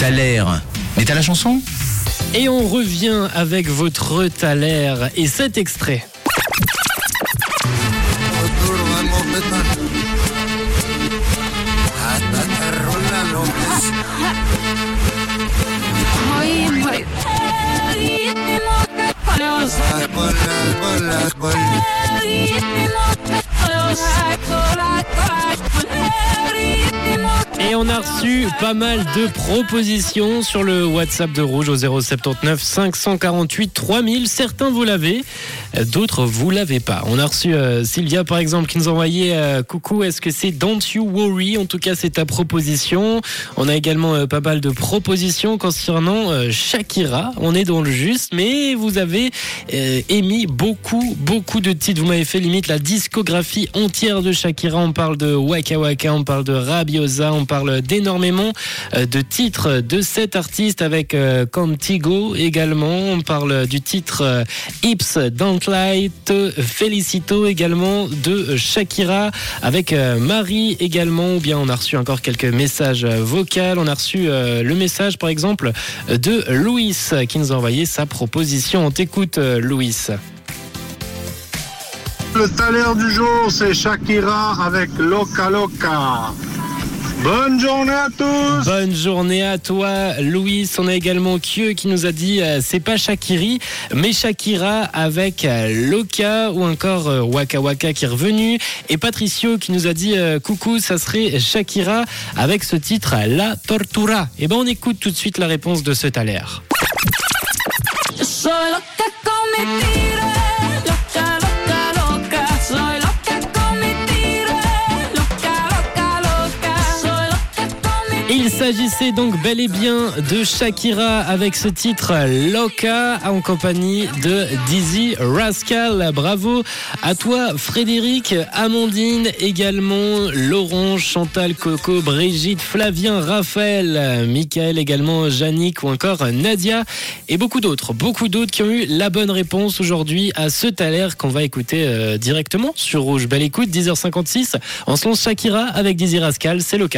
L'air. Mais t'as la chanson? Et on revient avec votre Thaler et cet extrait. Et on a reçu pas mal de propositions sur le WhatsApp de Rouge au 079 548 3000. Certains vous l'avez, d'autres vous l'avez pas. On a reçu euh, Sylvia par exemple qui nous envoyait euh, coucou, est-ce que c'est Don't You Worry? En tout cas, c'est ta proposition. On a également euh, pas mal de propositions concernant euh, Shakira. On est dans le juste, mais vous avez émis beaucoup, beaucoup de titres. Vous m'avez fait limite la discographie entière de Shakira. On parle de Waka Waka, on parle de Rabiosa, parle d'énormément euh, de titres de cet artiste avec euh, Contigo également. On parle du titre euh, Hips Don't Felicito également de Shakira avec Marie également. Ou bien on a reçu encore quelques messages vocaux. On a reçu le message par exemple de Louis qui nous a envoyé sa proposition. On t'écoute Louis. Le salaire du jour, c'est Shakira avec Loca Loca. Bonne journée à tous Bonne journée à toi, Louis. On a également Kieu qui nous a dit euh, c'est pas Shakiri, mais Shakira avec euh, Loka ou encore euh, Waka Waka qui est revenu. Et Patricio qui nous a dit euh, coucou, ça serait Shakira avec ce titre La Tortura. Et ben on écoute tout de suite la réponse de ce Thaler. Il s'agissait donc bel et bien de Shakira avec ce titre Loca en compagnie de Dizzy Rascal. Bravo à toi Frédéric, Amandine également, Laurent, Chantal, Coco, Brigitte, Flavien, Raphaël, Michael également, Yannick ou encore Nadia et beaucoup d'autres, beaucoup d'autres qui ont eu la bonne réponse aujourd'hui à ce Thaler qu'on va écouter euh, directement sur Rouge. Belle écoute, 10h56. On se lance Shakira avec Dizzy Rascal, c'est Loca.